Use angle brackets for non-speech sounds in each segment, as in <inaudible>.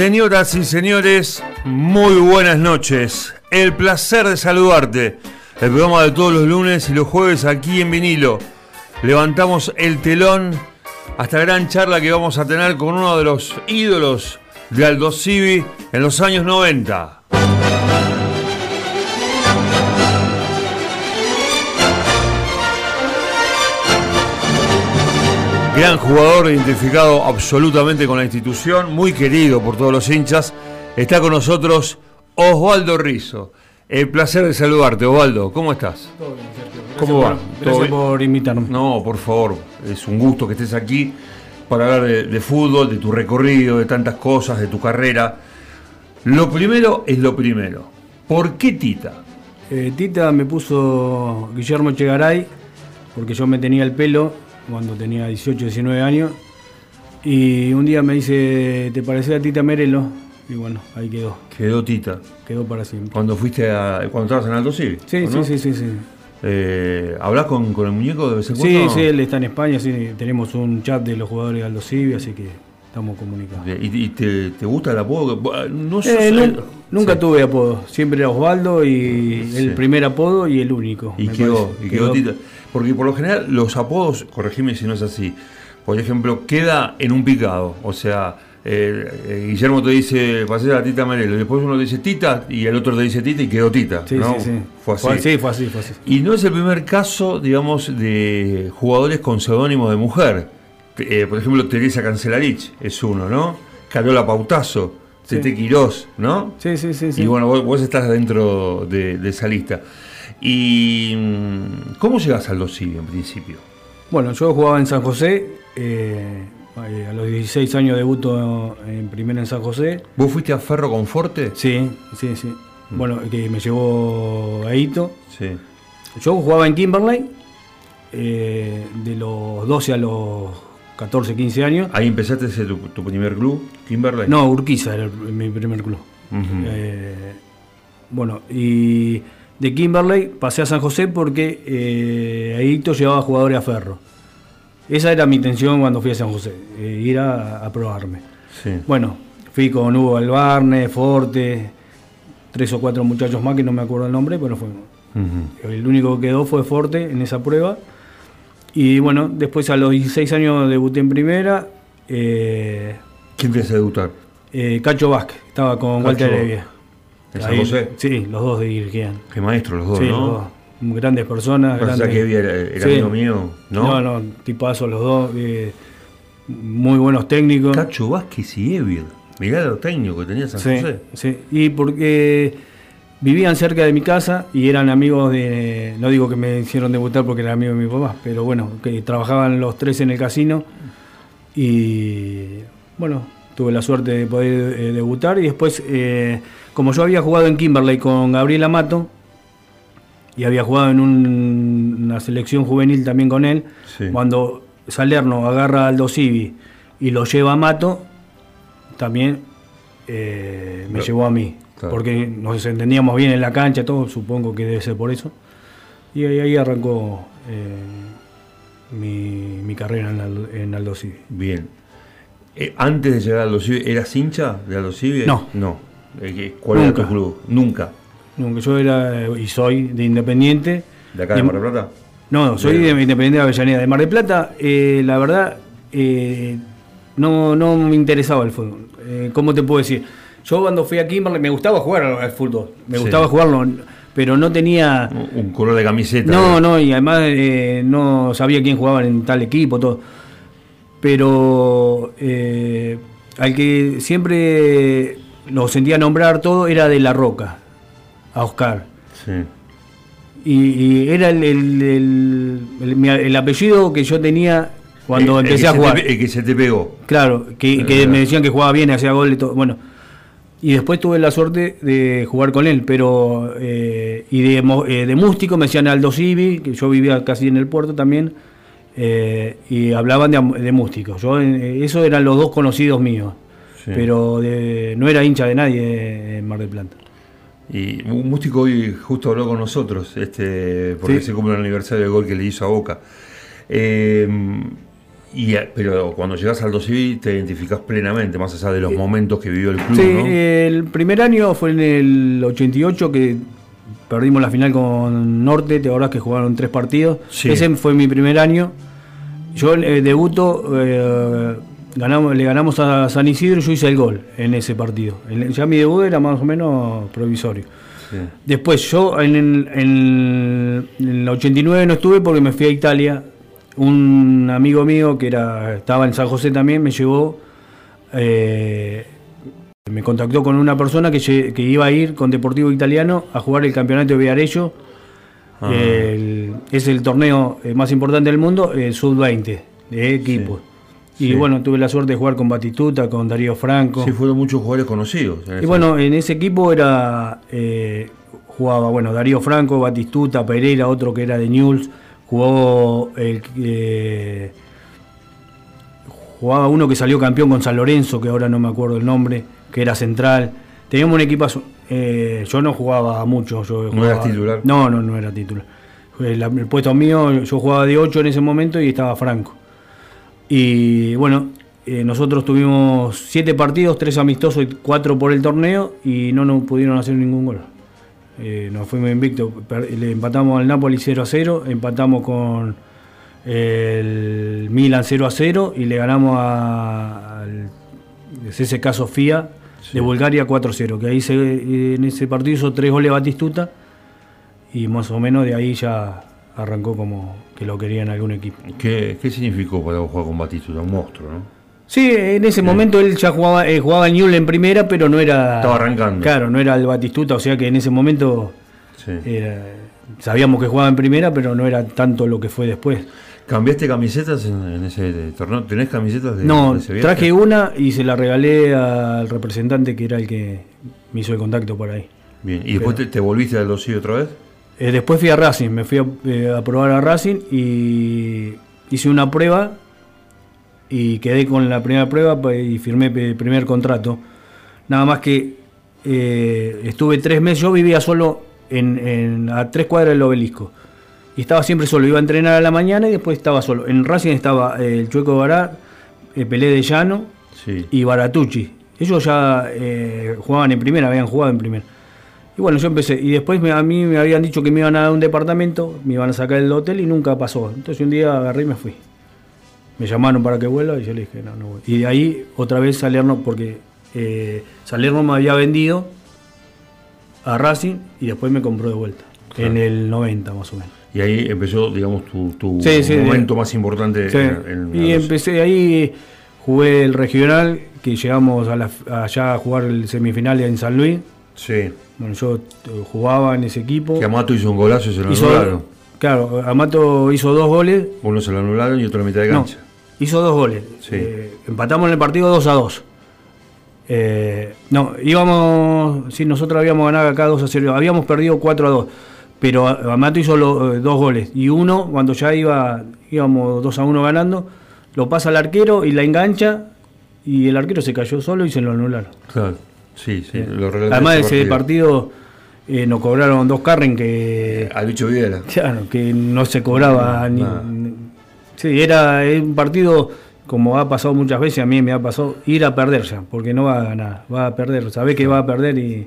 Señoras y señores, muy buenas noches. El placer de saludarte. El programa de todos los lunes y los jueves aquí en vinilo. Levantamos el telón a esta gran charla que vamos a tener con uno de los ídolos de Aldo Civi en los años 90. Gran jugador, identificado absolutamente con la institución, muy querido por todos los hinchas. Está con nosotros Osvaldo Rizo. El placer de saludarte, Osvaldo. ¿Cómo estás? Todo bien, Sergio. Gracias ¿Cómo va? por- ¿Todo Gracias por invitarme. No, por favor, es un gusto que estés aquí para hablar de, de fútbol, de tu recorrido, de tantas cosas, de tu carrera. Lo primero es lo primero. ¿Por qué Tita? Eh, Tita me puso Guillermo Echegaray porque yo me tenía el pelo cuando tenía 18, 19 años. Y un día me dice, ¿te parecía a Tita Merelo? Y bueno, ahí quedó. Quedó Tita. Quedó para siempre. Cuando fuiste a. cuando estabas en Alto Civi. Sí, sí, sí, sí, sí. Eh, ¿Hablás con, con el muñeco de vez en Sí, cuando? sí, él está en España, sí, tenemos un chat de los jugadores de Aldo Civi, así que estamos comunicados. ¿Y, y te, te gusta el apodo? No sé. Eh, nunca Sí. tuve apodo, siempre era Osvaldo y Sí. el primer apodo y el único. Y quedó, y quedó Tita. Porque por lo general los apodos, corregime si no es así, por ejemplo, queda en un picado. O sea, eh, Guillermo te dice, pasé a la Tita Merelo, después uno le dice Tita y el otro te dice Tita y quedó Tita. Sí, ¿no? sí, sí. Fue así. sí, fue así, fue así. Y no es el primer caso, digamos, de jugadores con seudónimo de mujer. Eh, por ejemplo, Teresa Cancelarich es uno, ¿no? Carola Pautazo. Tete Quirós, ¿no? Sí, sí, sí. sí. Y bueno, vos, vos estás dentro de, de esa lista. ¿Y mm, cómo llegas al Dosivi en principio? Bueno, yo jugaba en San José. eh, a los 16 años debuto en primera en San José. ¿Vos fuiste a Ferro Conforte? Sí, sí, sí. Bueno, que me llevó a Hito. Sí. Yo jugaba en Kimberley eh, de los 12 a los 14, 15 años. Ahí empezaste ese tu, tu primer club, Kimberley. No, Urquiza era el- mi primer club. Eh, bueno, y de Kimberley pasé a San José porque eh, a Hito llevaba jugadores a Ferro. Esa era mi intención cuando fui a San José, eh, ir a, a probarme. Sí. Bueno, fui con Hugo Albarne, Forte, tres o cuatro muchachos más que no me acuerdo el nombre, pero fuimos. Ujú. El único que quedó fue Forte en esa prueba. Y bueno, después a los 16 años debuté en primera. eh, ¿Quién te hace debutar? eh, Cacho Vázquez, estaba con Cacho, Walter Evia. ¿En San José? Sí, los dos dirigían. Qué maestro los dos, sí, ¿no? los dos. Grandes personas. Grandes... que Evia era, era Sí. amigo mío, ¿no? No, no, tipazos los dos. eh, muy buenos técnicos. Cacho Vázquez y Evia. Mirá lo técnico que tenía San Sí, José. sí. Y porque vivían cerca de mi casa y eran amigos de. No digo que me hicieron debutar porque eran amigos de mi papá, pero bueno, que trabajaban los tres en el casino. Y bueno, tuve la suerte de poder eh, debutar. Y después, eh, como yo había jugado en Kimberley con Gabriel Amato y había jugado en un- una selección juvenil también con él, Sí. cuando Salerno agarra al Civi y lo lleva a Mato, también eh, me llevó a mí. Claro. Porque nos entendíamos bien en la cancha, todo, supongo que debe ser por eso. Y ahí, ahí arrancó eh, mi, mi carrera en, Aldo- en Aldo Civi. Bien. Eh, antes de llegar a Aldo Civi, ¿eras hincha de Aldo Civi? No. No. Eh, ¿qué- ¿Cuál era Nunca. tu club? Nunca. Aunque yo era y soy de Independiente. ¿De acá de Mar del Plata? No, soy de Independiente de Avellaneda. De Mar del Plata, eh, la verdad, no, no me interesaba el fútbol. ¿Cómo te puedo decir? Yo cuando fui a Kimberley me gustaba jugar al fútbol. Me Sí. gustaba jugarlo, pero no tenía... Un color de camiseta. No, ¿eh? no, y además eh, no sabía quién jugaba en tal equipo, todo. Pero eh, al que siempre lo sentía nombrar todo era de La Roca, a Oscar. Sí. Y, y era el, el- el- apellido que yo tenía cuando El- el empecé a jugar. te el que se te pegó. Claro, que, que Eh. me decían que jugaba bien, hacía gol y todo. Bueno, y después tuve la suerte de jugar con él, pero. eh, y de, eh, de mústico me decían Aldo Civi, que yo vivía casi en el puerto también, eh, y hablaban de, de mústico. Yo, esos eran los dos conocidos míos, Sí. pero de- no era hincha de nadie en Mar del Plata. Y un músico hoy justo habló con nosotros, este, porque Sí. se cumple el aniversario del gol que le hizo a Boca. Eh, Y, eh, pero cuando llegas al 12 te identificás plenamente, más allá de los momentos que vivió el club. Sí, ¿no? el primer año fue en el 88 que perdimos la final con Norte, te acordás que jugaron tres partidos. Sí. Ese fue mi primer año. Yo eh, debuto, eh, ganamos, le ganamos a San Isidro y yo hice el gol en ese partido. El- ya mi debut era más o menos provisorio. Sí. Después yo en el, en el 89 no estuve porque me fui a Italia. Un amigo mío que era estaba en San José también me llevó, eh, me contactó con una persona que, iba a ir con Deportivo Italiano a jugar el campeonato de Viareggio. Ah. El- es el torneo eh, más importante del mundo, el sub-20 de equipos. Y Sí. bueno, tuve la suerte de jugar con Batistuta, con Darío Franco. Sí, fueron muchos jugadores conocidos. Y bueno, en ese equipo era eh, jugaba bueno Darío Franco, Batistuta, Pereira, otro que era de Newell's, jugó el eh, jugaba uno que salió campeón con San Lorenzo, que ahora no me acuerdo el nombre, que era central. Teníamos un equipazo. eh, yo no jugaba mucho. Yo ¿No jugaba- eras titular? No, no, no era titular. El, el puesto mío, yo jugaba de 8 en ese momento y estaba Franco. Y bueno, eh, nosotros tuvimos siete partidos, tres amistosos y cuatro por el torneo y no nos pudieron hacer ningún gol. Eh, nos fuimos invictos, le empatamos al Napoli 0 a 0, empatamos con el Milan 0 a 0 y le ganamos a- al CSK Sofía de Bulgaria 4 a 0, que ahí se, en ese partido hizo tres goles Batistuta y más o menos de ahí ya arrancó como que lo querían algún equipo. ¿Qué, qué significó para vos jugar con Batistuta? Un monstruo, ¿no? Sí, en ese momento él ya jugaba, eh, jugaba Newell en primera, pero no era. Estaba arrancando. Claro, no era el Batistuta, o sea que en ese momento Sí. era- sabíamos que jugaba en primera, pero no era tanto lo que fue después. ¿Cambiaste camisetas en, en ese torneo? ¿Tenés camisetas de, No, de ese viaje? traje una y se la regalé al representante que era el que me hizo el contacto por ahí. Bien, ¿y después te, te volviste al Dosí otra vez? Eh, después fui a Racing, me fui a, eh, a probar a Racing y hice una prueba y quedé con la primera prueba y firmé el primer contrato. Nada más que eh, estuve tres meses, yo vivía solo en, en- a tres cuadras del obelisco. Y estaba siempre solo, iba a entrenar a la mañana y después estaba solo. En Racing estaba eh, el Chueco Bará, eh, Pelé de Llano Sí. y Baratucci. Ellos ya eh, jugaban en primera, habían jugado en primera. Y bueno, yo empecé. Y después me- a mí me habían dicho que me iban a dar un departamento, me iban a sacar del hotel y nunca pasó. Entonces un día agarré y me fui. Me llamaron para que vuelva y yo le dije, no, no voy. Y de ahí otra vez Salerno, porque eh, Salerno me había vendido a Racing y después me compró de vuelta. Claro. En el 90 más o menos. Y ahí empezó, digamos, tu, tu Sí, sí, momento más importante Sí. en, en y empecé ahí, jugué el regional, que llegamos a la- allá a jugar el semifinal en San Luis. Sí. Bueno, yo eh, jugaba en ese equipo. Que Amato hizo un golazo y se lo Hizo- anularon. claro, Amato hizo dos goles. Uno se lo anularon y otro a la mitad de No, cancha. Hizo dos goles. Sí. Eh, empatamos en el partido 2 a 2. Eh, no, íbamos. Sí, nosotros habíamos ganado acá 2 a 0. Habíamos perdido 4 a 2. Pero Amato hizo lo- eh, dos goles. Y uno, cuando ya iba íbamos 2 a 1 ganando, lo pasa al arquero y la engancha. Y el arquero se cayó solo y se lo anularon. Claro. Sí, sí. Lo relaté Además, de ese ese partido eh, nos cobraron dos Carren que. Al bicho Videla. <laughs> Claro, que no se cobraba ni, Nada. Sí, era un partido, como ha pasado muchas veces, a mí me ha pasado, ir a perder ya, porque no va a ganar, va a perder, sabe que va a perder y,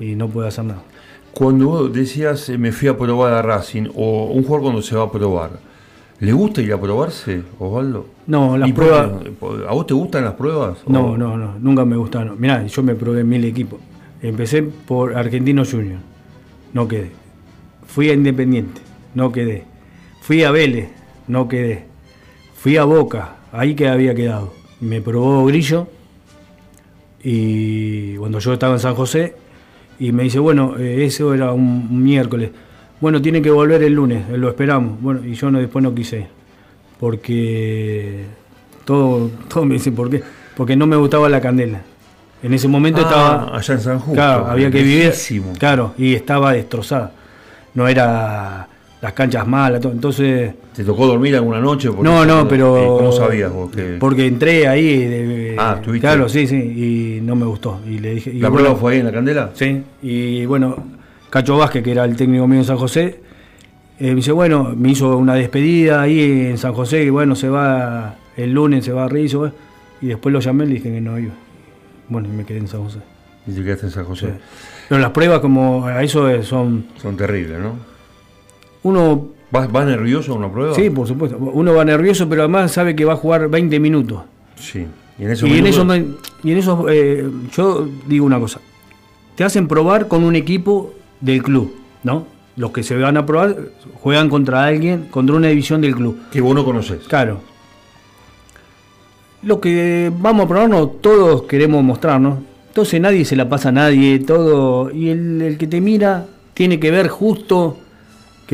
y no puede hacer nada. Cuando decías eh, me fui a probar a Racing, o un jugador cuando se va a probar, ¿le gusta ir a probarse, Osvaldo? No, las ¿Y por pruebas? ¿A vos te gustan las pruebas? no, O- no, no, nunca me gustaron. Mirá, yo me probé en mil equipos. Empecé por Argentino Junior, no quedé. Fui a Independiente, no quedé. Fui a Vélez, no quedé. Fui a Boca, ahí que había quedado. Me probó Grillo y cuando yo estaba en San José y me dice, bueno, eh, eso era un, miércoles. Bueno, tiene que volver el lunes, eh, lo esperamos. Bueno, y yo no, después no quise porque todo, <laughs> todo me dice, ¿por qué? Porque no me gustaba la candela. En ese momento Ah, estaba... allá en San Justo. Claro, había que vivir. Claro, y estaba destrozada. No era las canchas malas, todo. entonces. ¿Te tocó dormir alguna noche? Porque- No, no, pero. Eh, ¿Cómo sabías vos que Porque entré ahí. de- Ah, ¿estuviste? Claro, sí, sí, y no me gustó. Y le dije. y la bueno, prueba fue ahí en la candela? Sí, y bueno, Cacho Vázquez, que era el técnico mío en San José, Eh, me dice, bueno, me hizo una despedida ahí en San José, y bueno, se va el lunes, se va a Rizzo, y después lo llamé y le dije que no iba. Bueno, y me quedé en San José. Y te quedaste en San José. Sí. Pero las pruebas como a eso eh, son... Son terribles, ¿no? Uno, ¿Vas, vas nervioso a una prueba? sí, por supuesto, uno va nervioso, pero además sabe que va a jugar 20 minutos. Sí. Y en esos Y en minutos- eso, y en eso eh, yo digo una cosa, te hacen probar con un equipo del club, ¿no? Los que se van a probar juegan contra alguien, contra una división del club. que vos no conoces. Claro. Lo que vamos a probarnos, todos queremos mostrarnos. Entonces nadie se la pasa a nadie, todo. Y el, el que te mira tiene que ver justo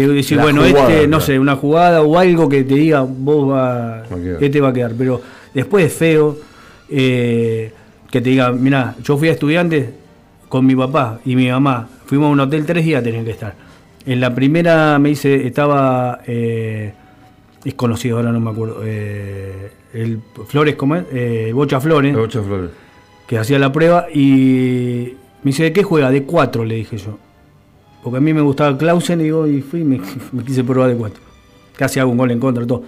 que decir, La bueno, jugada, este, no claro. sé, una jugada o algo que te diga, vos va, a quedar. este va a quedar. Pero después es feo eh, que te diga, mira, yo fui a estudiantes con mi papá y mi mamá. Fuimos a un hotel tres días, tenían que estar. En la primera me dice, estaba, eh, es conocido, ahora no me acuerdo, eh, el Flores, ¿cómo es? Eh, Bocha Flores, ocho flores. que hacía la prueba y me dice, ¿de qué juega? De cuatro, le dije yo. Porque a mí me gustaba Clausen y, digo, y fui me, <laughs> me quise probar de cuatro. Casi hago un gol en contra, todo.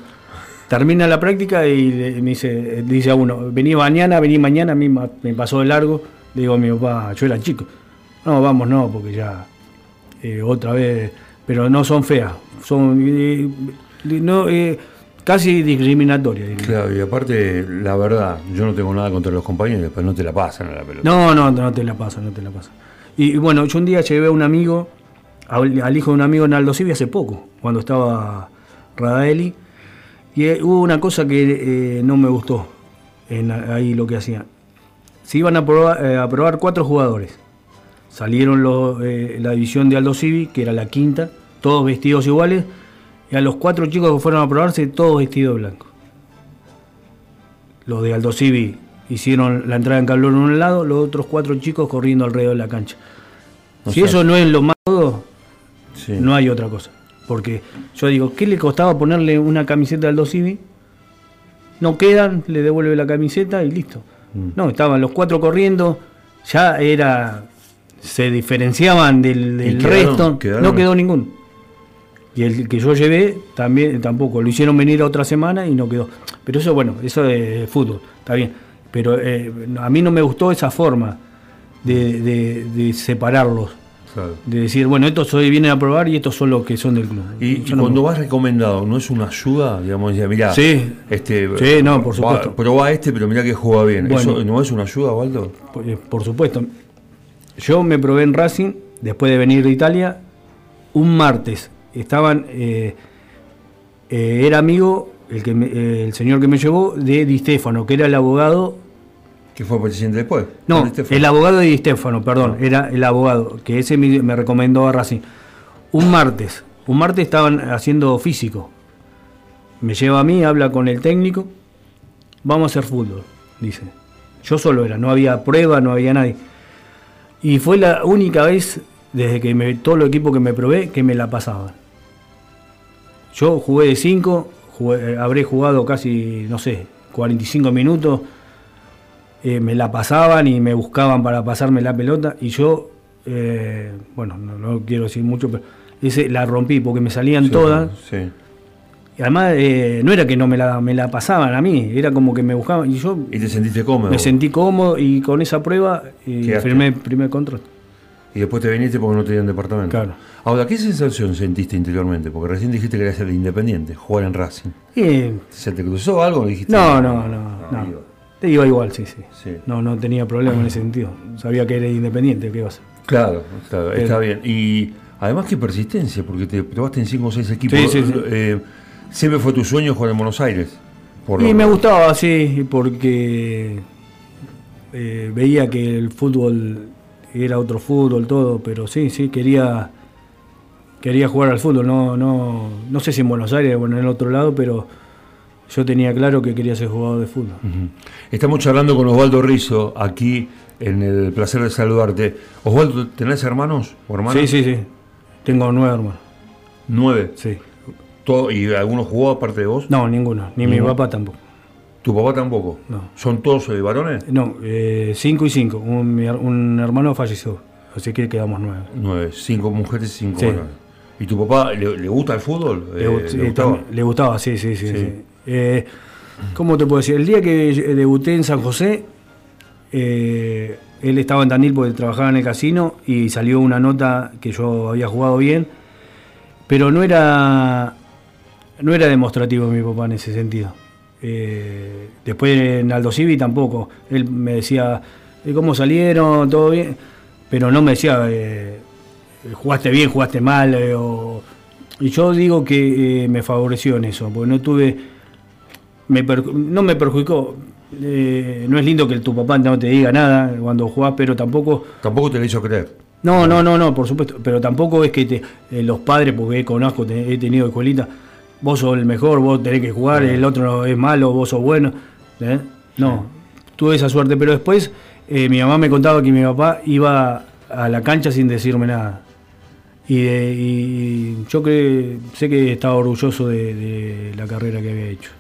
Termina la práctica y le- me dice, dice a uno, vení mañana, vení mañana, a mí me pasó de largo. Le digo a mi papá, yo era chico. No, vamos, no, porque ya eh, otra vez, pero no son feas, son eh, no, eh, casi discriminatorias. Claro, y aparte, la verdad, yo no tengo nada contra los compañeros, después no te la pasan a la pelota. No, no, no te la pasa, no te la pasa. Y, y bueno, yo un día llevé a un amigo, al, al hijo de un amigo en Aldo Civi hace poco, cuando estaba Radaeli, y eh, hubo una cosa que eh, no me gustó en ahí lo que hacían. Se iban a probar, eh, a probar cuatro jugadores. Salieron los, la división de Aldo Civi, que era la quinta, todos vestidos iguales, y a los cuatro chicos que fueron a probarse, todos vestidos de blanco. Los de Aldo Civi hicieron la entrada en calor en un lado, los otros cuatro chicos corriendo alrededor de la cancha. O si sea- eso no es lo más todo, Sí. no hay otra cosa. Porque yo digo, ¿qué le costaba ponerle una camiseta de Aldo Civi? No quedan, le devuelve la camiseta y listo. Mm. No, estaban los cuatro corriendo, ya era. se diferenciaban del, del quedaron? resto, ¿Quedaron? no quedó ninguno. Y el que yo llevé también tampoco, lo hicieron venir otra semana y no quedó. Pero eso, bueno, eso es fútbol, está bien. Pero eh, a mí no me gustó esa forma de, de- de separarlos. Claro. De decir, bueno, estos hoy vienen a probar y estos son los que son del club. Y, y Yo no- cuando vas recomendado, ¿no es una ayuda? Digamos, decir, mirá, Sí. este, Sí, no, por va- supuesto. probá este, pero mirá que juega bien. Bueno. ¿Eso no es una ayuda, Waldo? Por, eh, por supuesto. Yo me probé en Racing, después de venir de Italia, un martes. Estaban. eh, eh, era amigo, el, que me- eh, el señor que me llevó, de Di Stefano, que era el abogado. ¿Que fue presidente después? No, el abogado de Di Stefano, perdón, era el abogado, que ese me, me recomendó a Racing. Un martes, un martes estaban haciendo físico. Me lleva a mí, habla con el técnico, vamos a hacer fútbol, dice. Yo solo era, no había prueba, no había nadie. Y fue la única vez, desde que me, todo el equipo que me probé, que me la pasaban. Yo jugué de 5, habré jugado casi, no sé, 45 minutos. Eh, me la pasaban y me buscaban para pasarme la pelota. Y yo, eh, bueno, no, no quiero decir mucho, pero ese la rompí porque me salían Sí, todas. Sí. Y además, eh, no era que no me la, me la pasaban a mí, era como que me buscaban. Y yo ¿Y te sentiste cómodo? me sentí cómodo y con esa prueba firmé el primer contrato. Y después te viniste porque no tenían departamento. Claro. Ahora, ¿qué sensación sentiste interiormente? Porque recién dijiste que eras de independiente, jugar en Racing. ¿Se te cruzó algo? Dijiste, no, no, no. Te iba igual, sí, sí. Sí. No, no tenía problema en ese sentido. Sabía que era independiente, ¿qué iba a hacer? Claro, claro, Pero- está bien. Y además, qué persistencia, porque te probaste en 5 o 6 equipos. Sí, sí, sí. Eh, siempre fue tu sueño jugar en Buenos Aires. Por Y me gustaba así, porque eh, veía que el fútbol era otro fútbol, todo, pero sí, sí, quería quería jugar al fútbol, no, no, no sé si en Buenos Aires o en el otro lado, pero yo tenía claro que quería ser jugador de fútbol. Estamos charlando con Osvaldo Rizo aquí en el placer de saludarte. Osvaldo, ¿tenés hermanos o hermanas? Sí, sí, sí. Tengo nueve hermanos. Nueve. Sí. Todo- ¿Y alguno jugó aparte de vos? No, ninguno. Ni mi papá tampoco. ¿Tu papá tampoco? No. ¿Son todos eh, varones? No, eh, cinco y cinco. Un, hermano falleció. Así que quedamos nueve. Nueve. Cinco mujeres y cinco Sí. varones. ¿Y tu papá le, gusta el fútbol? Le, eh, gustaba? le, gustaba? sí, sí, sí. Eh, ¿Cómo te puedo decir? El día que debuté en San José, él estaba en Tandil porque trabajaba en el casino y salió una nota que yo había jugado bien, pero no era, no era demostrativo mi papá en ese sentido. después en Aldo Civi tampoco. Él me decía, ¿cómo salieron? ¿Todo bien? Pero no me decía jugaste bien, jugaste mal. Eh, y yo digo que eh, me favoreció en eso, porque no tuve. No me perjudicó. Eh, no es lindo que tu papá no te diga nada cuando jugás, pero tampoco. Tampoco te lo hizo creer. No, no, no, no, por supuesto. Pero tampoco es que te, los padres, porque conozco, he tenido escuelita, vos sos el mejor, vos tenés que jugar, el otro es malo, vos sos bueno. No, tuve esa suerte. Pero después mi mamá me contaba que mi papá iba a la cancha sin decirme nada. Y, yo sé que estaba orgulloso de, la carrera que había hecho.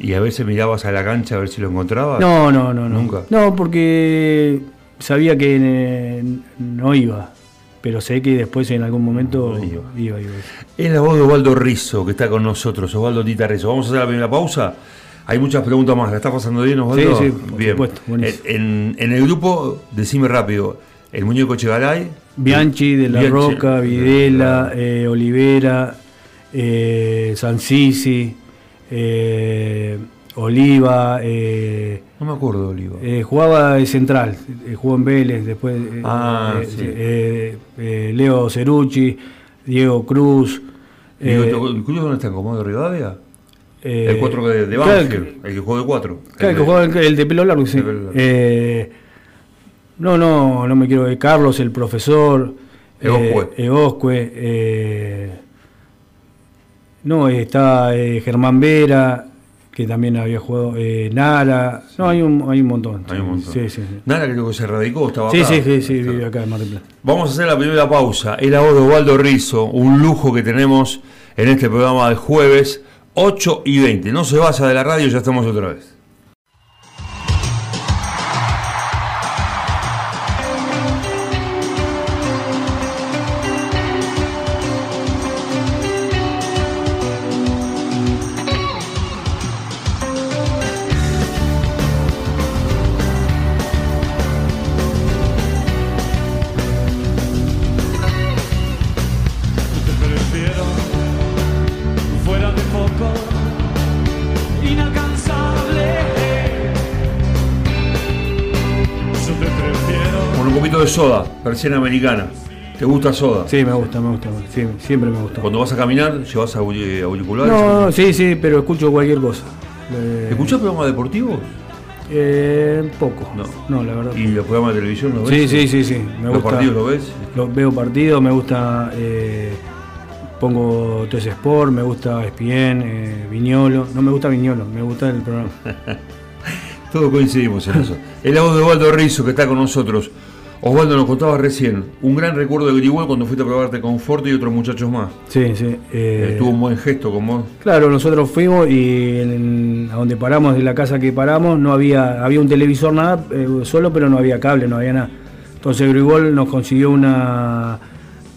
¿Y a veces mirabas a la cancha a ver si lo encontrabas? No, no, no. ¿Nunca? No, porque sabía que no iba. Pero sé que después en algún momento iba. iba, Es la voz de Osvaldo Rizzo que está con nosotros, Osvaldo Tita Rizzo. Vamos a hacer la primera pausa. Hay muchas preguntas más. ¿La está pasando bien, Osvaldo? Sí, sí, por bien. supuesto. En, en, el grupo, decime rápido, el muñeco Chegalay. Bianchi, De la Roca, Videla, eh, Olivera, eh, Sansisi, eh, Oliva. Eh, no me acuerdo de Oliva. Eh, jugaba de central, jugó en Vélez, después ah, Leo Cerucci, Diego Cruz. ¿El Cruz dónde está? ¿En Comodo de Rivadavia? el 4 de, de Banfield, el que jugó de 4. Claro, el, que jugó el, de pelo largo, sí. No, no, no me quiero ver. Carlos, el profesor. Eoscue. Eh, eh, no, está eh, Germán Vera, que también había jugado. Nara. No, hay un, hay un montón. Hay un montón. Sí, sí, Nara creo que se radicó, estaba sí, acá. Sí, sí, sí, vive acá en Mar del Plata. Vamos a hacer la primera pausa. El la voz de Osvaldo Rizo, un lujo que tenemos en este programa de jueves, 8 y 20. No se vaya de la radio, ya estamos otra vez. Persiana americana. ¿Te gusta soda? Sí, me gusta, me gusta. siempre me gusta. Cuando vas a caminar, llevas auriculares. No, sí, sí, pero escucho cualquier cosa. Eh... ¿Escuchás programas deportivos? Eh, poco. No. no, la verdad. ¿Y los programas de televisión los ves? Sí, sí, sí, sí. Me ¿Los partidos los ves? Los veo partidos, me gusta. Eh, pongo TS Sport, me gusta ESPN, eh, Viñolo. No me gusta Viñolo, me gusta el programa. <laughs> Todos coincidimos en eso. El voz de Waldo Rizzo que está con nosotros. Osvaldo nos contaba recién, un gran recuerdo de Grigol cuando fuiste a probarte con Forte y otros muchachos más. Sí, sí. Eh, Tuvo un buen gesto con vos. Claro, nosotros fuimos y a donde paramos, de la casa que paramos, no había, había un televisor nada, eh, solo, pero no había cable, no había nada. Entonces Grigol nos consiguió una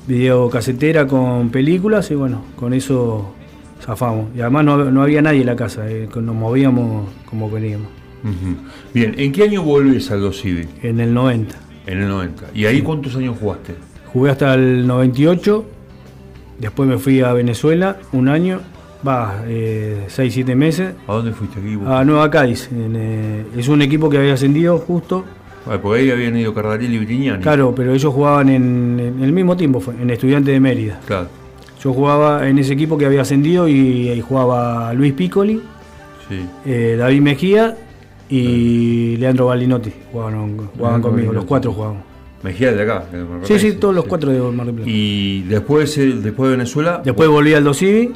videocasetera con películas y bueno, con eso zafamos. Y además no, había nadie en la casa, eh, nos movíamos como veníamos. Bien, ¿en qué año volvés al Dosivi? En el 90. En el 90. ¿Y ahí cuántos años jugaste? Jugué hasta el 98, después me fui a Venezuela un año, va, 6, eh, 7 meses. ¿A dónde fuiste aquí? A Nueva Cádiz. Eh, es un equipo que había ascendido justo. Bueno, porque ahí habían ido Cardariel y Vitiñani. Claro, pero ellos jugaban en, el mismo tiempo, fue, en Estudiante de Mérida. Claro. Yo jugaba en ese equipo que había ascendido y ahí jugaba Luis Piccoli, eh, David Mejía y Leandro Balinotti jugaban, jugaban conmigo, los cuatro jugaban. Mejía de acá. Sí, sí, todos los cuatro de Mar del Plata. Y después, eh, después de Venezuela. Después volví al Dosivi,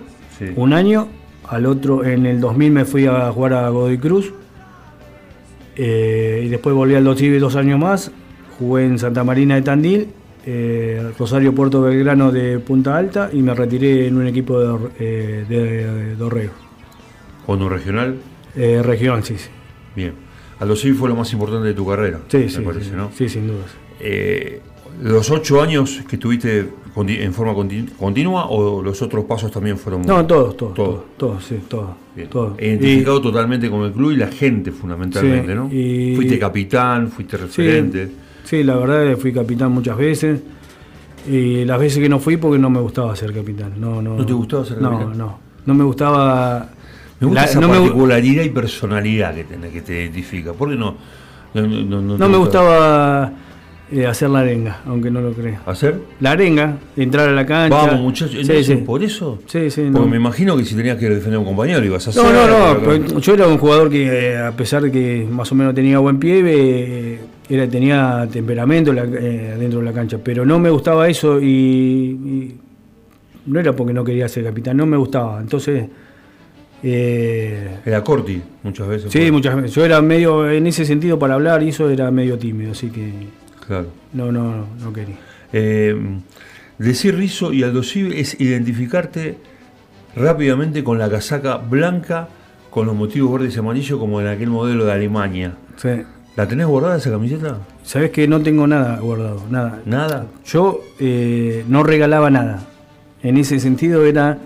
un año. Al otro, en el 2000 me fui a jugar a Godoy Cruz. Eh, y después volví al Dosivi dos años más. Jugué en Santa Marina de Tandil, eh, Rosario Puerto Belgrano de Punta Alta y me retiré en un equipo de, de, Dorrego. ¿Cuándo regional? regional, sí, sí. Bien. Aldo Civi fue lo más importante de tu carrera. Sí, sí, sí, sin duda. Eh, los ocho años que estuviste en forma continua o los otros pasos también fueron No, todos, todos, todos, todos, sí, todos. Identificado totalmente con el club y la gente fundamentalmente, ¿no? fuiste capitán, fuiste referente. Sí, la verdad fui capitán muchas veces. Y las veces que no fui porque no me gustaba ser capitán. No, no, ¿No te gustaba ser capitán? No, no. No me gustaba. Me gusta esa particularidad y personalidad que, que te identifica. ¿Por qué no? No, me gustaba eh, hacer la arenga, aunque no lo creas. ¿Hacer? La arenga, entrar a la cancha. Vamos, muchachos. ¿Por eso? Sí, sí. Porque me imagino que si tenías que defender a un compañero ibas a hacer. No, no, no. Pues, yo era un jugador que, eh, a pesar de que más o menos tenía buen pie, eh, era, tenía temperamento dentro de la cancha. Pero no me gustaba eso y, no era porque no quería ser capitán, no me gustaba. Entonces. Era Corti, muchas veces. Sí, muchas veces. Yo era medio, en ese sentido, para hablar y eso era medio tímido, así que. No, no, no quería. Eh, decir Rizo y Aldo es identificarte rápidamente con la casaca blanca con los motivos verdes y amarillos como en aquel modelo de Alemania. Sí. ¿La tenés guardada esa camiseta? Sabes que no tengo nada guardado, nada. ¿Nada? Yo eh, no regalaba nada. En ese sentido era...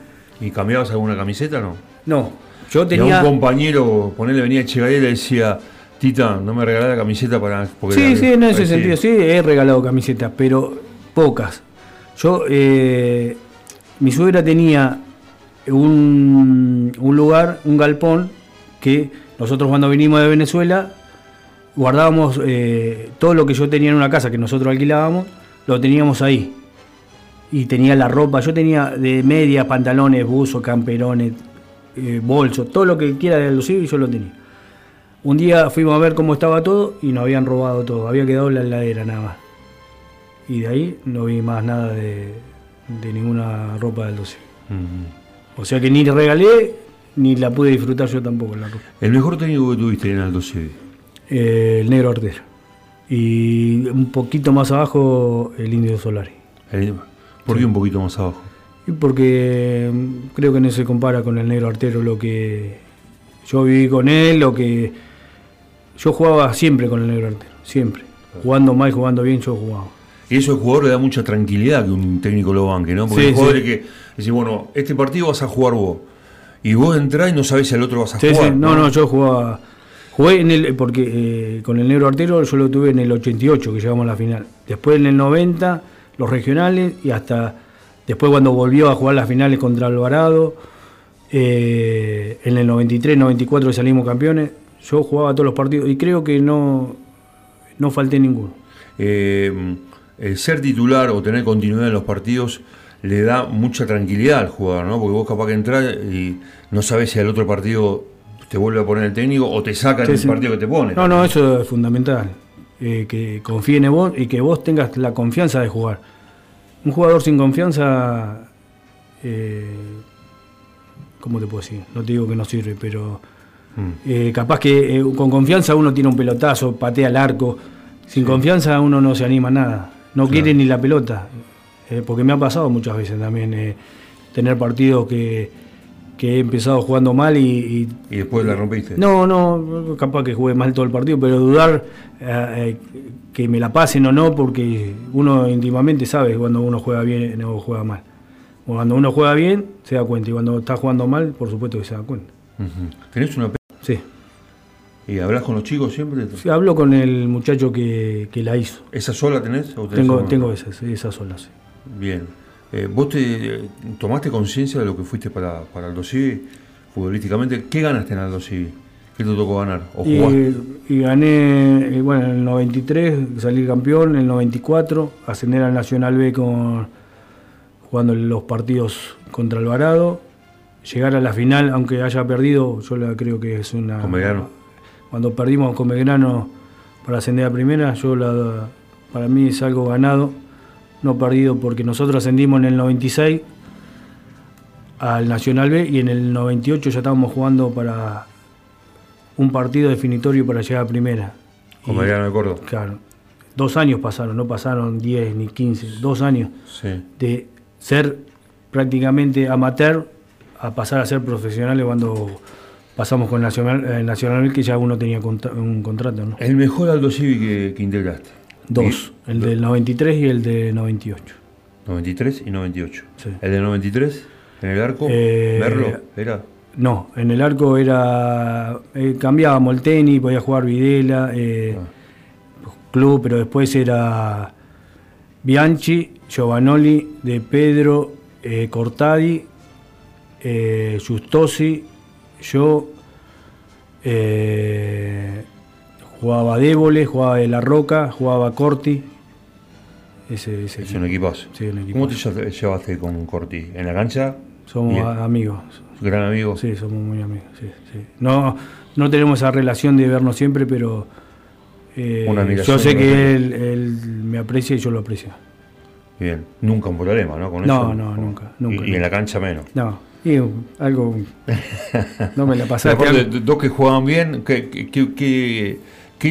¿Y cambiabas alguna camiseta no? No, yo tenía... un compañero, ponele, venía Echegaray y le decía, Tita, no me regalás la camiseta para. sí, sí, en ese sentido, sí, he regalado camisetas, pero pocas. Yo, eh, mi suegra tenía un, un, lugar, un galpón, que nosotros cuando vinimos de Venezuela guardábamos eh, todo lo que yo tenía en una casa que nosotros alquilábamos, lo teníamos ahí. Y tenía la ropa, yo tenía de media, pantalones, buzos, camperones, eh, bolsos, todo lo que quiera de y yo lo tenía. Un día fuimos a ver cómo estaba todo y nos habían robado todo, había quedado la heladera nada más. Y de ahí no vi más nada de, ninguna ropa del 12. O sea que ni regalé ni la pude disfrutar yo tampoco la ropa. ¿El mejor técnico que tuviste en el 12? Eh, el negro artero. Y un poquito más abajo el indio Solari. ¿Por qué un poquito más abajo? Y porque mm, creo que no se compara con el negro artero lo que yo viví con él, lo que yo jugaba siempre con el negro artero, siempre. Jugando mal, jugando bien, yo jugaba. Y eso al jugador le da mucha tranquilidad que un técnico lo banque, ¿no? Porque el jugador que dice, bueno, este partido vas a jugar vos. Y vos entrás y no sabés si al otro vas a jugar. No, no, yo jugaba. Jugué en el. Porque eh, con el negro artero yo lo tuve en el 88, que llegamos a la final. Después en el 90, los regionales y hasta. Después cuando volvió a jugar las finales contra Alvarado. Eh, en el 93, 94 salimos campeones yo jugaba todos los partidos y creo que no, no falté ninguno. Eh, el ser titular o tener continuidad en los partidos le da mucha tranquilidad al jugador, ¿no? Porque vos capaz que entras y no sabes si al otro partido te vuelve a poner el técnico o te sacan el partido que te pone. No, no, eso es fundamental. Eh, que confíen en vos y que vos tengas la confianza de jugar. Un jugador sin confianza, eh, ¿cómo te puedo decir? No te digo que no sirve, pero eh, capaz que eh, con confianza uno tiene un pelotazo, patea el arco. Sin confianza uno no se anima a nada. No quiere ni la pelota. Porque me ha pasado muchas veces también tener partidos que, he empezado jugando mal y, y, después la rompiste. No, no, capaz que jugué mal todo el partido, pero dudar que me la pasen o no, porque uno íntimamente sabe cuando uno juega bien o juega mal. cuando uno juega bien, se da cuenta, y cuando está jugando mal, por supuesto que se da cuenta. ¿Tenés una Sí. ¿Y hablas con los chicos siempre? Sí, hablo con el muchacho que, la hizo. ¿Esa sola tenés? tengo tengo esa, esa sola, sí. Bien. Eh, ¿Vos te tomaste conciencia de lo que fuiste para, para el Civi futbolísticamente? ¿Qué ganaste en el Civi? ¿Qué te tocó ganar? ¿O y, y, gané, eh, bueno, en el 93 salí campeón, en el 94 ascender al Nacional B con, jugando los partidos contra Alvarado llegar a la final, aunque haya perdido, yo la creo que es una. Con Cuando perdimos con Belgrano para ascender a primera, yo la, para mí es algo ganado, no perdido, porque nosotros ascendimos en el 96 al Nacional B y en el 98 ya estábamos jugando para un partido definitorio para llegar a primera. Con Belgrano de Córdoba. Claro. Dos años pasaron, no pasaron 10 ni 15, dos años de ser prácticamente amateur a pasar a ser profesionales cuando pasamos con Nacional, eh, Nacional que ya uno tenía un contrato. ¿no? ¿El mejor Aldo Civi que, integraste? Dos, el del 93 y el del 98. 93 y 98. Sí. ¿El de 93? ¿En el arco? Eh, ¿Verlo? ¿Era? No, en el arco era. eh, cambiábamos el tenis, podía jugar Videla, eh, club, pero después era Bianchi, Giovanoli, De Pedro, eh, Cortadi, eh, Justosi, yo. eh, jugaba Débole, jugaba De La Roca, jugaba Corti. Ese, ese Es equipo. un equipazo. Sí, un ¿Cómo te llevaste con Corti? ¿En la cancha? Somos Bien. amigos. ¿Gran amigo? Sí, somos muy amigos. sí, sí. No, no tenemos esa relación de vernos siempre, pero eh, Una yo sé que él, él me aprecia y yo lo aprecio. Bien. Nunca un problema, ¿no? Con No, eso. no, nunca, Y- nunca. Y, en la cancha menos. No, y algo. <laughs> No me la pasaste. aparte, dos que jugaban bien, que- que-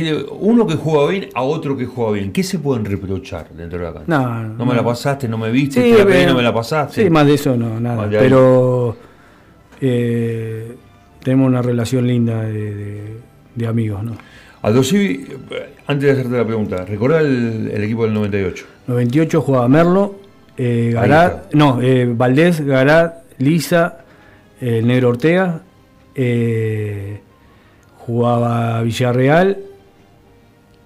que- uno que juega bien a otro que juega bien, ¿qué se pueden reprochar dentro de la cancha? No, no me la pasaste, no me viste, Sí, te la pedí, no me la pasaste. Sí, más de eso no, nada. Pero eh, tenemos una relación linda de, de- de amigos, ¿no? Aldo Civi, eh, antes de hacerte la pregunta, ¿recordá el, el equipo del 98? 98 jugaba Merlo, eh, Garat, no, eh, Valdés, Garat, Lisa, eh, Negro Ortega, jugaba Villarreal,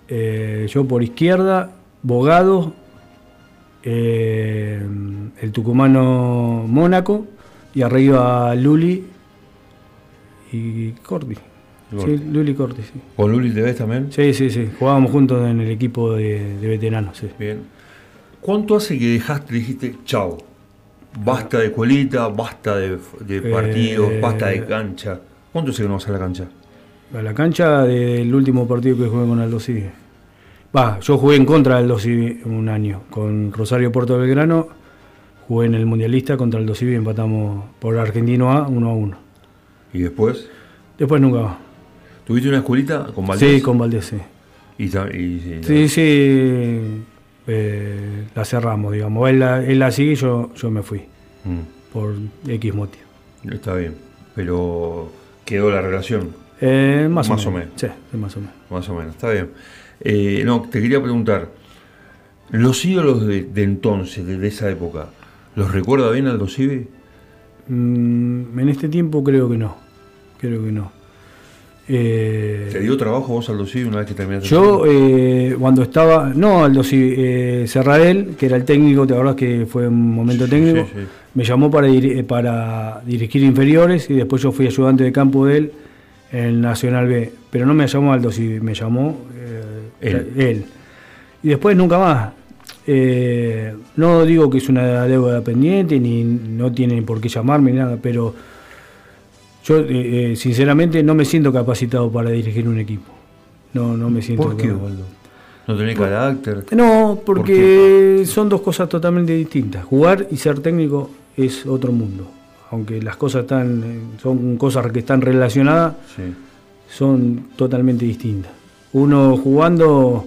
eh, yo por izquierda, Bogado, eh, el tucumano Mónaco y arriba Luli y Corti. Sí, Luli Corti, sí. ¿Con Luli te ves también? Sí, sí, sí. Jugábamos juntos en el equipo de, de veteranos, sí. Bien. ¿Cuánto hace que dejaste, dijiste, chao? Basta de escuelita, basta de, de Eh, partidos, basta de cancha. ¿Cuánto hace que no vas a la cancha? A la cancha del último partido que jugué con Aldo Civi. Va, yo jugué en contra de Aldo Civi un año. Con Rosario Puerto Belgrano jugué en el Mundialista contra Aldo Civi y empatamos por Argentino A 1 a 1. ¿Y después? Después nunca más. ¿Tuviste una escuelita con Valdés? Sí, con Valdés, sí. Y, y- y- Sí, sí. eh, la cerramos, digamos. Él la, él la sigue y yo, yo me fui. Mm, Por X motivo. está bien. Pero quedó la relación, Eh, más, Más o o menos. menos. Sí, más o menos. más o menos. Está bien. Eh, no, te quería preguntar. Los ídolos de, de entonces, de, de esa época, ¿los recuerda bien Aldo Civi? Mm, en este tiempo creo que no. Creo que no. Eh, ¿Te dio trabajo vos Aldo Civi una vez que terminaste? Yo, eh, cuando estaba, no, Aldo, eh, Serradel, que era el técnico, ¿te acordás que fue un momento Sí, técnico? sí, sí. Me llamó para, para dirigir inferiores y después yo fui ayudante de campo de él el Nacional B. Pero no me llamó Aldo, sí, me llamó eh, Él. Y después nunca más. Eh, no digo que es una deuda pendiente, ni no tienen por qué llamarme, ni nada, pero yo eh, eh, sinceramente no me siento capacitado para dirigir un equipo. No, no me siento ¿Por qué? ¿No tenés carácter? No, ¿Por porque son dos cosas totalmente distintas. Jugar y ser técnico es otro mundo. Aunque las cosas están, son cosas que están relacionadas, Sí. son totalmente distintas. Uno jugando,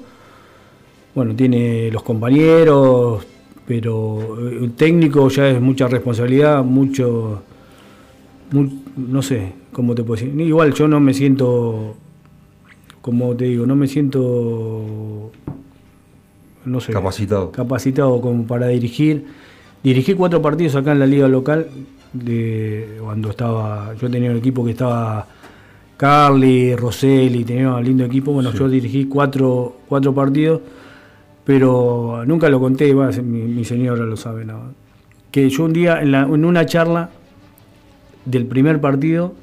bueno, tiene los compañeros, pero eh, el técnico ya es mucha responsabilidad, mucho, mu- no sé, cómo te puedo decir. Igual yo no me siento, como te digo, no me siento, no sé, Capacitado. capacitado como para dirigir. Dirigí cuatro partidos acá en la liga local de cuando estaba, yo tenía un equipo que estaba Carly, Rosselli, tenía un lindo equipo. Bueno, Sí. yo dirigí cuatro, cuatro partidos, pero nunca lo conté, va, mi, mi señora lo sabe. ¿no? Que yo un día, en, la- en una charla del primer partido,